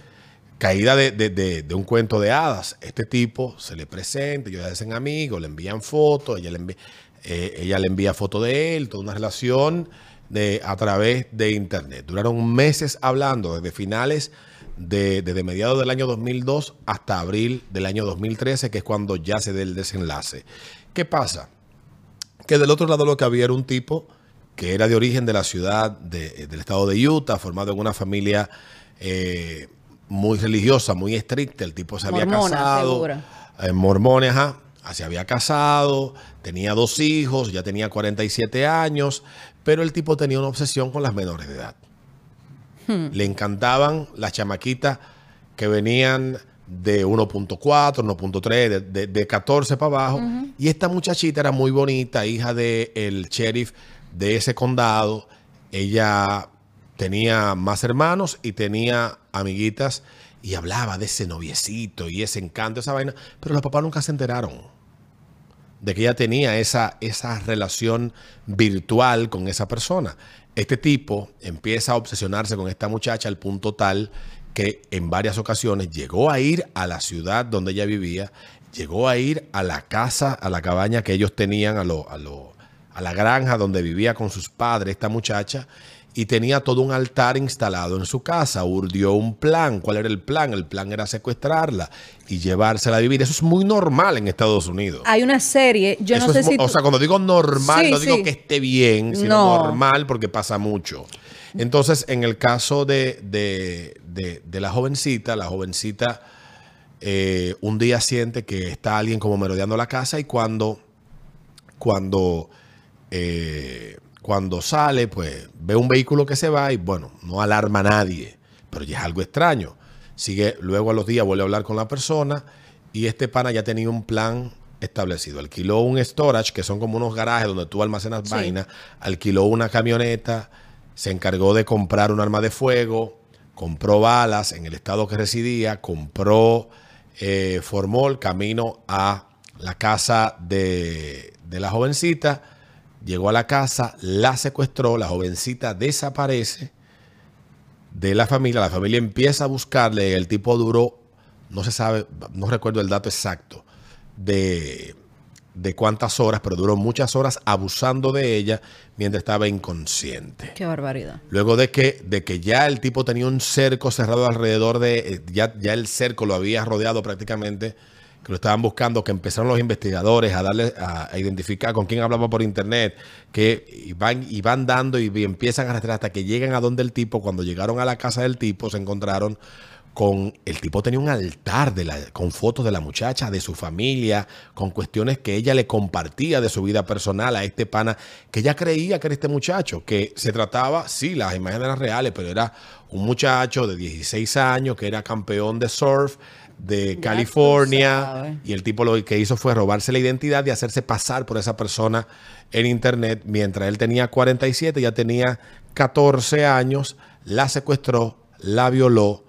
Speaker 4: caída de, de- de- de un cuento de hadas. Este tipo se le presenta, ellos se hacen amigos, le envían fotos, ella le envía, eh, ella le envía fotos de él, toda una relación de, a través de internet. Duraron meses hablando, desde finales de, desde mediados del año 2002 hasta abril del año 2013, que es cuando ya se da el desenlace. ¿Qué pasa? Que del otro lado lo que había era un tipo que era de origen de la ciudad de- del estado de Utah, formado en una familia eh, muy religiosa, muy estricta. El tipo se había
Speaker 3: Mormona,
Speaker 4: casado. eh, mormones, ajá. Se había casado, tenía dos hijos, ya tenía 47 años, pero el tipo tenía una obsesión con las menores de edad. Le encantaban las chamaquitas que venían de 1.4, 1.3, de, de- de 14 para abajo. Y esta muchachita era muy bonita, hija del sheriff de ese condado. Ella tenía más hermanos y tenía amiguitas y hablaba de ese noviecito y ese encanto, esa vaina. Pero los papás nunca se enteraron de que ella tenía esa, esa relación virtual con esa persona. Este tipo empieza a obsesionarse con esta muchacha al punto tal que en varias ocasiones llegó a ir a la ciudad donde ella vivía, llegó a ir a la casa, a la cabaña que ellos tenían, a, lo, a, lo- a la granja donde vivía con sus padres esta muchacha, y tenía todo un altar instalado en su casa. Urdió un plan. ¿Cuál era el plan? El plan era secuestrarla y llevársela a vivir. Eso es muy normal en Estados Unidos.
Speaker 3: Hay una serie, yo
Speaker 4: Eso
Speaker 3: no sé si
Speaker 4: O sea, cuando digo normal,
Speaker 3: Sí,
Speaker 4: no digo
Speaker 3: sí.
Speaker 4: que esté bien, sino
Speaker 3: No.
Speaker 4: normal porque pasa mucho. Entonces, en el caso de, de- de- de la jovencita, la jovencita eh, un día siente que está alguien como merodeando la casa y cuando, cuando, eh, cuando sale, pues ve un vehículo que se va y bueno, no alarma a nadie, pero ya es algo extraño. Sigue, luego a los días vuelve a hablar con la persona y este pana ya tenía un plan establecido. Alquiló un storage, que son como unos garajes donde tú almacenas
Speaker 3: Sí.
Speaker 4: vainas, alquiló una camioneta, se encargó de comprar un arma de fuego, compró balas en el estado que residía, compró, eh, formó el camino a la casa de, de la jovencita, llegó a la casa, la secuestró, la jovencita desaparece de la familia. La familia empieza a buscarle. El tipo duró, no se sabe, no recuerdo el dato exacto de, de cuántas horas, pero duró muchas horas abusando de ella mientras estaba inconsciente.
Speaker 3: Qué barbaridad.
Speaker 4: Luego de que, de que ya el tipo tenía un cerco cerrado alrededor de, eh, ya, ya el cerco lo había rodeado prácticamente, que lo estaban buscando, que empezaron los investigadores a darle, a, identificar con quién hablaba por internet, que y van, y van dando y, empiezan a rastrear hasta que llegan a donde el tipo, cuando llegaron a la casa del tipo, se encontraron con el tipo tenía un altar con fotos de la muchacha, de su familia, con cuestiones que ella le compartía de su vida personal a este pana, que ella creía que era este muchacho, que se trataba, sí, las imágenes eran reales, pero era un muchacho de 16 años que era campeón de surf de California y el tipo lo que hizo fue robarse la identidad y hacerse pasar por esa persona en internet mientras él tenía 47, ya tenía 14 años, la secuestró, la violó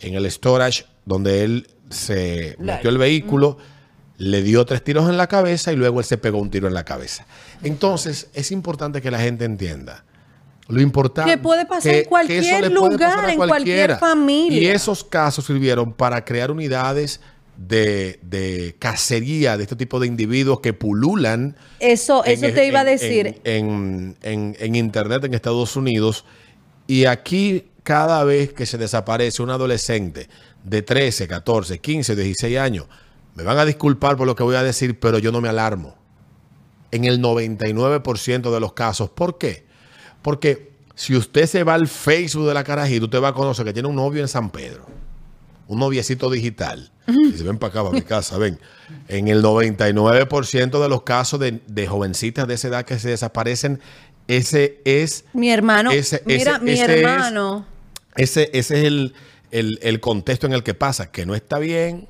Speaker 4: en el storage donde él se metió el vehículo, le dio tres tiros en la cabeza y luego él se pegó un tiro en la cabeza. Entonces, es importante que la gente entienda. Lo importante
Speaker 3: Que puede pasar en cualquier lugar, en cualquier familia.
Speaker 4: Y esos casos sirvieron para crear unidades de, de cacería de este tipo de individuos que pululan
Speaker 3: Eso, eso
Speaker 4: en-
Speaker 3: te iba a decir.
Speaker 4: En, en- en Internet en Estados Unidos. Y aquí, cada vez que se desaparece un adolescente de 13, 14, 15, 16 años, me van a disculpar por lo que voy a decir, pero yo no me alarmo. En el 99% de los casos. ¿Por qué? Porque si usted se va al Facebook de la carajita, usted va a conocer que tiene un novio en San Pedro. Un noviecito digital. Y se ven para acá, para mi casa, ven. En el 99% de los casos de, de jovencitas de esa edad que se desaparecen, ese es,
Speaker 3: Mi hermano,
Speaker 4: ese-
Speaker 3: mira,
Speaker 4: ese-
Speaker 3: mi
Speaker 4: ese es-
Speaker 3: hermano,
Speaker 4: ese, ese es el, el- el contexto en el que pasa, que no está bien,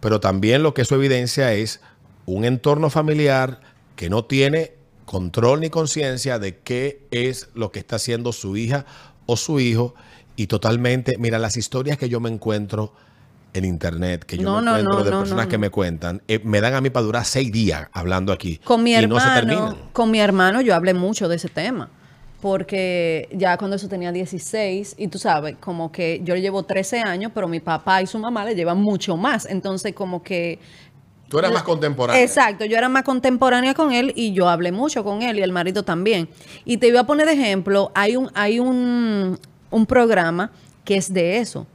Speaker 4: pero también lo que eso evidencia es un entorno familiar que no tiene control ni conciencia de qué es lo que está haciendo su hija o su hijo y totalmente, mira, las historias que yo me encuentro en internet, que yo
Speaker 3: No,
Speaker 4: me
Speaker 3: no,
Speaker 4: encuentro
Speaker 3: no,
Speaker 4: de personas que me cuentan, eh, me dan a mí para durar seis días hablando aquí
Speaker 3: con mi
Speaker 4: y no se
Speaker 3: hermano,
Speaker 4: terminan.
Speaker 3: con mi hermano yo hablé mucho de ese tema. Porque ya cuando eso tenía 16, y tú sabes, como que yo le llevo 13 años, pero mi papá y su mamá le llevan mucho más. Entonces, como que
Speaker 4: Tú eras más contemporáneo.
Speaker 3: Exacto, yo era más contemporánea con él y yo hablé mucho con él y el marido también. Y te iba a poner de ejemplo, hay un, hay un, un programa que es de eso,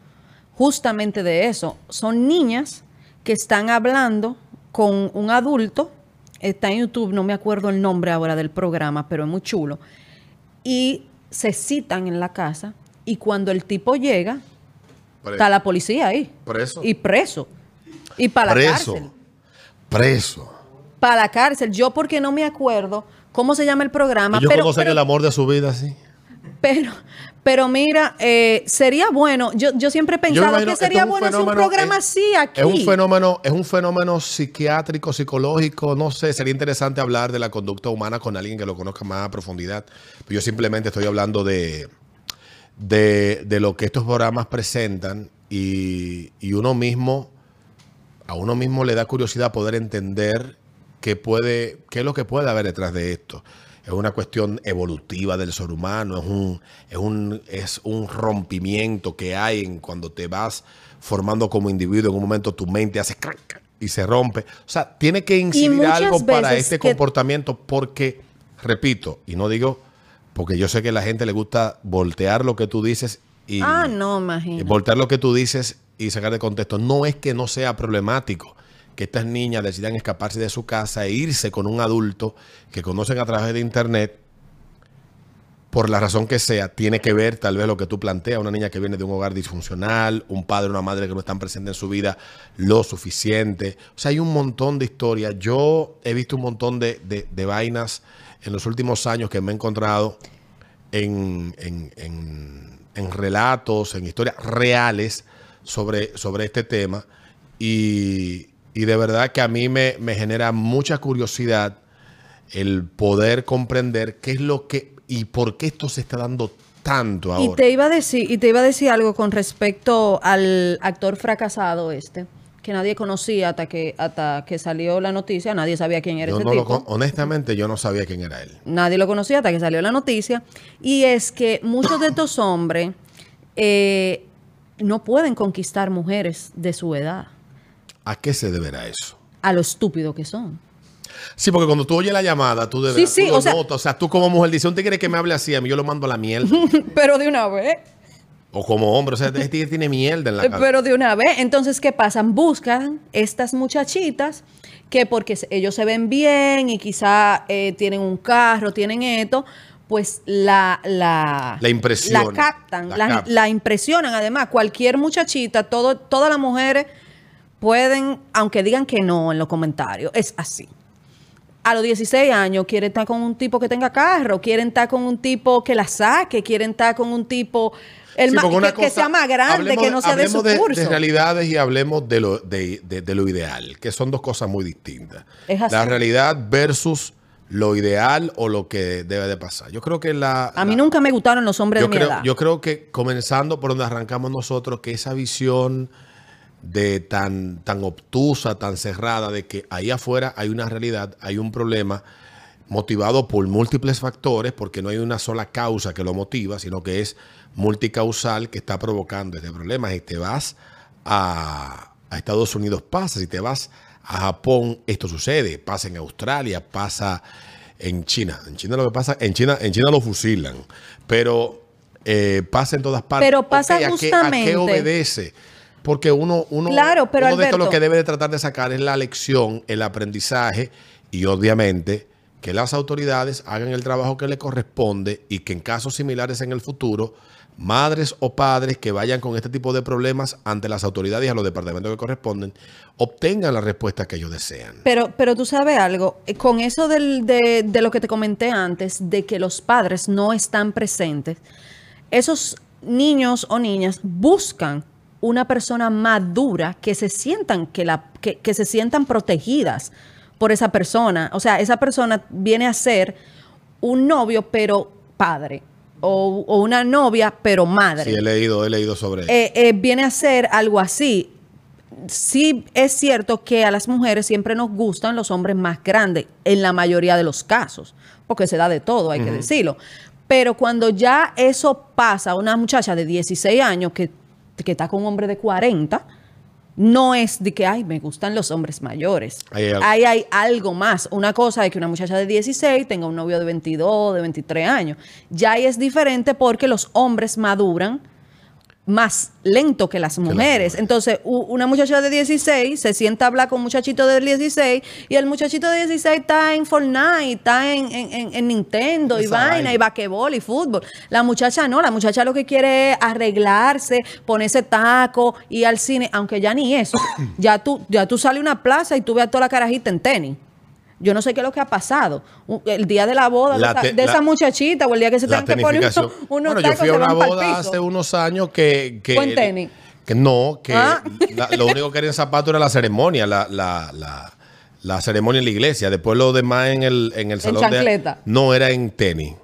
Speaker 3: justamente de eso. Son niñas que están hablando con un adulto, está en YouTube, no me acuerdo el nombre ahora del programa, pero es muy chulo. Y se citan en la casa y cuando el tipo llega,
Speaker 4: Pre-
Speaker 3: está la policía ahí.
Speaker 4: Preso.
Speaker 3: Y preso. Y para la
Speaker 4: preso.
Speaker 3: cárcel
Speaker 4: Preso.
Speaker 3: para la cárcel. Yo porque no me acuerdo cómo se llama el programa,
Speaker 4: Ellos
Speaker 3: pero,
Speaker 4: conocen
Speaker 3: pero,
Speaker 4: el amor de su vida, sí.
Speaker 3: pero, pero mira, eh, sería bueno, yo, yo siempre he pensado que sería
Speaker 4: es
Speaker 3: bueno hacer un programa
Speaker 4: eh,
Speaker 3: así aquí.
Speaker 4: Es un fenómeno, es un fenómeno psiquiátrico, psicológico, no sé, sería interesante hablar de la conducta humana con alguien que lo conozca más a profundidad. Yo simplemente estoy hablando de, de, de lo que estos programas presentan y, y uno mismo, a uno mismo le da curiosidad poder entender qué puede, qué es lo que puede haber detrás de esto. Es una cuestión evolutiva del ser humano, es un, es un, es un rompimiento que hay en cuando te vas formando como individuo, en un momento tu mente hace crack y se rompe. O sea, tiene que incidir algo para este
Speaker 3: que-
Speaker 4: comportamiento porque, repito, y no digo, porque yo sé que a la gente le gusta voltear lo que tú dices y,
Speaker 3: Ah, no,
Speaker 4: voltear lo que tú dices y sacar de contexto. No es que no sea problemático que estas niñas decidan escaparse de su casa e irse con un adulto que conocen a través de internet, por la razón que sea, tiene que ver tal vez lo que tú planteas, una niña que viene de un hogar disfuncional, un padre una madre que no están presentes en su vida lo suficiente. O sea, hay un montón de historias. Yo he visto un montón de, de- vainas en los últimos años que me he encontrado en, en- en- en relatos, en historias reales sobre, sobre este tema. Y, y de verdad que a mí me, me genera mucha curiosidad el poder comprender qué es lo que y por qué esto se está dando tanto
Speaker 3: Y
Speaker 4: ahora.
Speaker 3: te iba a decir, y te iba a decir algo con respecto al actor fracasado este, que nadie conocía hasta que, hasta que salió la noticia, nadie sabía quién era
Speaker 4: Yo
Speaker 3: ese
Speaker 4: no
Speaker 3: tipo.
Speaker 4: honestamente, yo no sabía quién era él.
Speaker 3: Nadie lo conocía hasta que salió la noticia. Y es que muchos de estos hombres eh, no pueden conquistar mujeres de su edad,
Speaker 4: ¿A qué se deberá eso?
Speaker 3: a lo estúpido que son.
Speaker 4: Sí, porque cuando tú oyes la llamada, tú debes.
Speaker 3: Sí, sí,
Speaker 4: tú
Speaker 3: o sea-
Speaker 4: notas. O sea, tú como mujer dices, un tigre que me hable así, a mí yo lo mando a la mierda.
Speaker 3: Pero de una vez.
Speaker 4: o como hombre, o sea, este tigre tiene mierda en la
Speaker 3: Eh,
Speaker 4: cabeza.
Speaker 3: Pero de una vez, entonces, ¿qué pasan? Buscan estas muchachitas que porque ellos se ven bien y quizá eh, tienen un carro, tienen esto, pues la... La,
Speaker 4: La impresionan.
Speaker 3: La captan,
Speaker 4: La
Speaker 3: la, impresionan. Además, cualquier muchachita, todo, todas las mujeres pueden, aunque digan que no en los comentarios, es así. A los 16 años quieren estar con un tipo que tenga carro, quieren estar con un tipo que la saque, quieren estar con un tipo el
Speaker 4: Sí,
Speaker 3: que, que sea más grande,
Speaker 4: hablemos
Speaker 3: que no sea de su
Speaker 4: hablemos
Speaker 3: curso.
Speaker 4: De, realidades y hablemos de lo, de, de- de lo ideal, que son dos cosas muy distintas.
Speaker 3: Es así.
Speaker 4: La realidad versus lo ideal o lo que debe de pasar. Yo creo que la...
Speaker 3: A mí
Speaker 4: la-
Speaker 3: nunca me gustaron los hombres
Speaker 4: yo
Speaker 3: de mi
Speaker 4: creo,
Speaker 3: edad.
Speaker 4: yo creo que comenzando por donde arrancamos nosotros, que esa visión de tan, tan obtusa, tan cerrada, de que ahí afuera hay una realidad, hay un problema motivado por múltiples factores, porque no hay una sola causa que lo motiva, sino que es multicausal que está provocando este problema. Si te vas a, a Estados Unidos pasa, si te vas a Japón esto sucede, pasa en Australia, pasa en China. En China lo que pasa, en China, en China lo fusilan, pero eh, pasa en todas partes.
Speaker 3: Pero pasa
Speaker 4: Ok, ¿a qué- ¿A
Speaker 3: justamente-
Speaker 4: qué obedece? Porque uno, uno,
Speaker 3: Claro, pero
Speaker 4: uno de esto lo que debe de tratar de sacar es la lección, el aprendizaje y obviamente que las autoridades hagan el trabajo que le corresponde y que en casos similares en el futuro, madres o padres que vayan con este tipo de problemas ante las autoridades y a los departamentos que corresponden, obtengan la respuesta que ellos desean.
Speaker 3: Pero, pero tú sabes algo, eh, con eso de, de lo que te comenté antes, de que los padres no están presentes, esos niños o niñas buscan una persona madura que se sientan, que, la, que, que se sientan protegidas por esa persona. O sea, esa persona viene a ser un novio, pero padre. O, o una novia, pero madre.
Speaker 4: Sí, he leído, he leído sobre eso.
Speaker 3: eh, eh, viene a ser algo así. Sí es cierto que a las mujeres siempre nos gustan los hombres más grandes, en la mayoría de los casos, porque se da de todo, hay que decirlo. Pero cuando ya eso pasa a una muchacha de 16 años que, que está con un hombre de 40, no es de que, ay, me gustan los hombres mayores.
Speaker 4: Ahí hay algo.
Speaker 3: Ahí hay algo más. Una cosa es que una muchacha de 16 tenga un novio de 22, de 23 años. Ya ahí es diferente porque los hombres maduran más lento que las mujeres. Entonces, una muchacha de 16 se sienta a hablar con un muchachito de 16 y el muchachito de 16 está en Fortnite, está en, en- en- en Nintendo y vaina
Speaker 4: vaina.
Speaker 3: y basquetbol y fútbol. La muchacha no, la muchacha lo que quiere es arreglarse, ponerse taco y al cine, aunque ya ni eso. ya tú, ya tú sales a una plaza y tú ves a toda la carajita en tenis. Yo no sé qué es lo que ha pasado. El día de la boda
Speaker 4: La
Speaker 3: de, esa,
Speaker 4: te-
Speaker 3: de esa
Speaker 4: la-
Speaker 3: muchachita o el día que se tengan que poner unos, unos
Speaker 4: bueno, yo
Speaker 3: tacos
Speaker 4: fui a una boda hace unos años que... que
Speaker 3: Fue en tenis.
Speaker 4: que no, que
Speaker 3: Ah.
Speaker 4: la- lo único que era en zapato era la ceremonia, la, la, la, la ceremonia en la iglesia. Después lo demás en el, en el salón de...
Speaker 3: chancleta.
Speaker 4: No, era en tenis.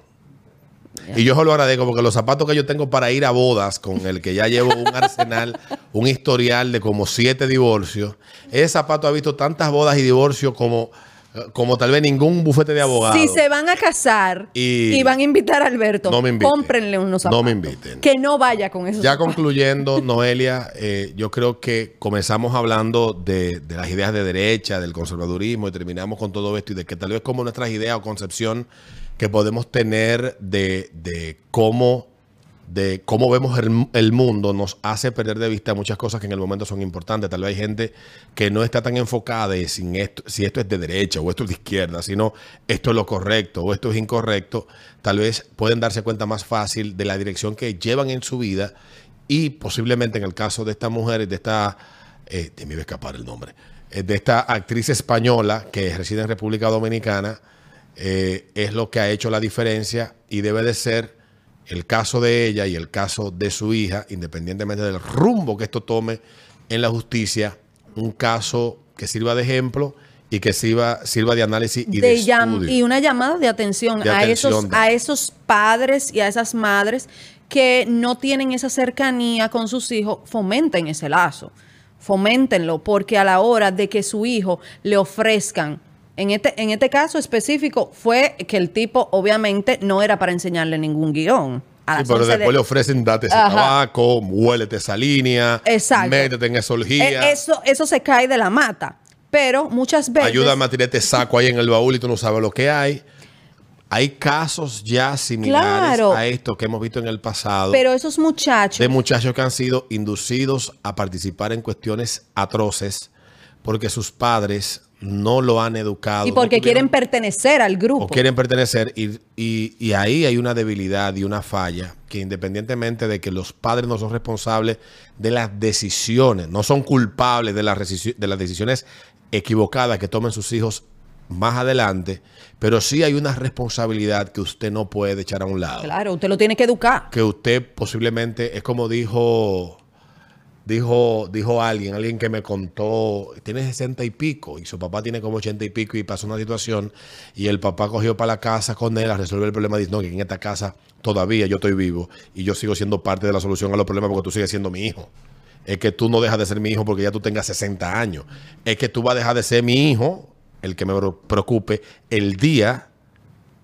Speaker 4: Y yo lo agradezco porque los zapatos que yo tengo para ir a bodas, con el que ya llevo un arsenal, un historial de como siete divorcios, ese zapato ha visto tantas bodas y divorcios como, como tal vez ningún bufete de abogados.
Speaker 3: Si se van a casar y,
Speaker 4: Y-
Speaker 3: van a invitar a Alberto,
Speaker 4: No me inviten.
Speaker 3: cómprenle unos
Speaker 4: No
Speaker 3: zapatos.
Speaker 4: me inviten.
Speaker 3: Que no vaya con esos
Speaker 4: Ya
Speaker 3: zapatos.
Speaker 4: concluyendo, Noelia, eh, yo creo que comenzamos hablando de, de las ideas de derecha, del conservadurismo, y terminamos con todo esto y de que tal vez como nuestras ideas o concepción que podemos tener de, de cómo de cómo vemos el, mundo nos hace perder de vista muchas cosas que en el momento son importantes. Tal vez hay gente que no está tan enfocada de sin esto, si esto es de derecha o esto es de izquierda, sino esto es lo correcto o esto es incorrecto. Tal vez pueden darse cuenta más fácil de la dirección que llevan en su vida y posiblemente en el caso de esta mujer, de esta, eh, me iba a escapar el nombre, eh, de esta actriz española que reside en República Dominicana, eh, es lo que ha hecho la diferencia y debe de ser el caso de ella y el caso de su hija, independientemente del rumbo que esto tome en la justicia, un caso que sirva de ejemplo y que sirva, sirva de análisis y de, estudio.
Speaker 3: y una llamada de atención,
Speaker 4: De
Speaker 3: a,
Speaker 4: atención
Speaker 3: esos,
Speaker 4: de-
Speaker 3: a esos padres y a esas madres que no tienen esa cercanía con sus hijos, fomenten ese lazo, foméntenlo, porque a la hora de que su hijo le ofrezcan, en este, en este caso específico fue que el tipo obviamente no era para enseñarle ningún guion,
Speaker 4: Sí, pero
Speaker 3: 11 de-
Speaker 4: después le ofrecen date ese
Speaker 3: Ajá.
Speaker 4: tabaco, huélete esa línea,
Speaker 3: Exacto.
Speaker 4: métete en esa orgía,
Speaker 3: Eh, eso, eso se cae de la mata. Pero muchas veces.
Speaker 4: ayúdame a tirar este saco ahí en el baúl y tú no sabes lo que hay. Hay casos ya similares
Speaker 3: Claro.
Speaker 4: a esto que hemos visto en el pasado
Speaker 3: Pero esos muchachos.
Speaker 4: de muchachos que han sido inducidos a participar en cuestiones atroces porque sus padres no lo han educado.
Speaker 3: y
Speaker 4: no
Speaker 3: porque
Speaker 4: tuvieron-
Speaker 3: quieren pertenecer al grupo.
Speaker 4: o quieren pertenecer y, y- y ahí hay una debilidad y una falla que independientemente de que los padres no son responsables de las decisiones, no son culpables de las, de las decisiones equivocadas que tomen sus hijos más adelante, pero sí hay una responsabilidad que usted no puede echar a un lado.
Speaker 3: Claro, usted lo tiene que educar.
Speaker 4: Que usted posiblemente, es como dijo, dijo, dijo alguien, alguien que me contó, tiene sesenta y pico y su papá tiene como ochenta y pico y pasó una situación y el papá cogió para la casa con él a resolver el problema. Dice, no, que en esta casa todavía yo estoy vivo y yo sigo siendo parte de la solución a los problemas porque tú sigues siendo mi hijo. Es que tú no dejas de ser mi hijo porque ya tú tengas 60 años. Es que tú vas a dejar de ser mi hijo, el que me preocupe, el día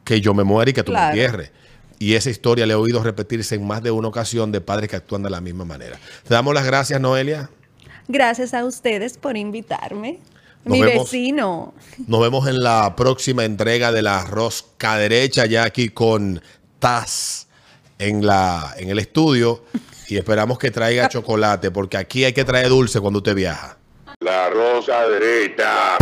Speaker 4: que yo me muera y que tú
Speaker 3: Claro.
Speaker 4: me entierres. Y esa historia le he oído repetirse en más de una ocasión de padres que actúan de la misma manera. Te damos las gracias, Noelia.
Speaker 3: Gracias a ustedes por invitarme.
Speaker 4: Nos
Speaker 3: Mi
Speaker 4: vemos.
Speaker 3: vecino.
Speaker 4: Nos vemos en la próxima entrega de la rosca derecha, ya aquí con Taz en, la, en el estudio. Y esperamos que traiga chocolate, porque aquí hay que traer dulce cuando usted viaja.
Speaker 1: La rosa derecha.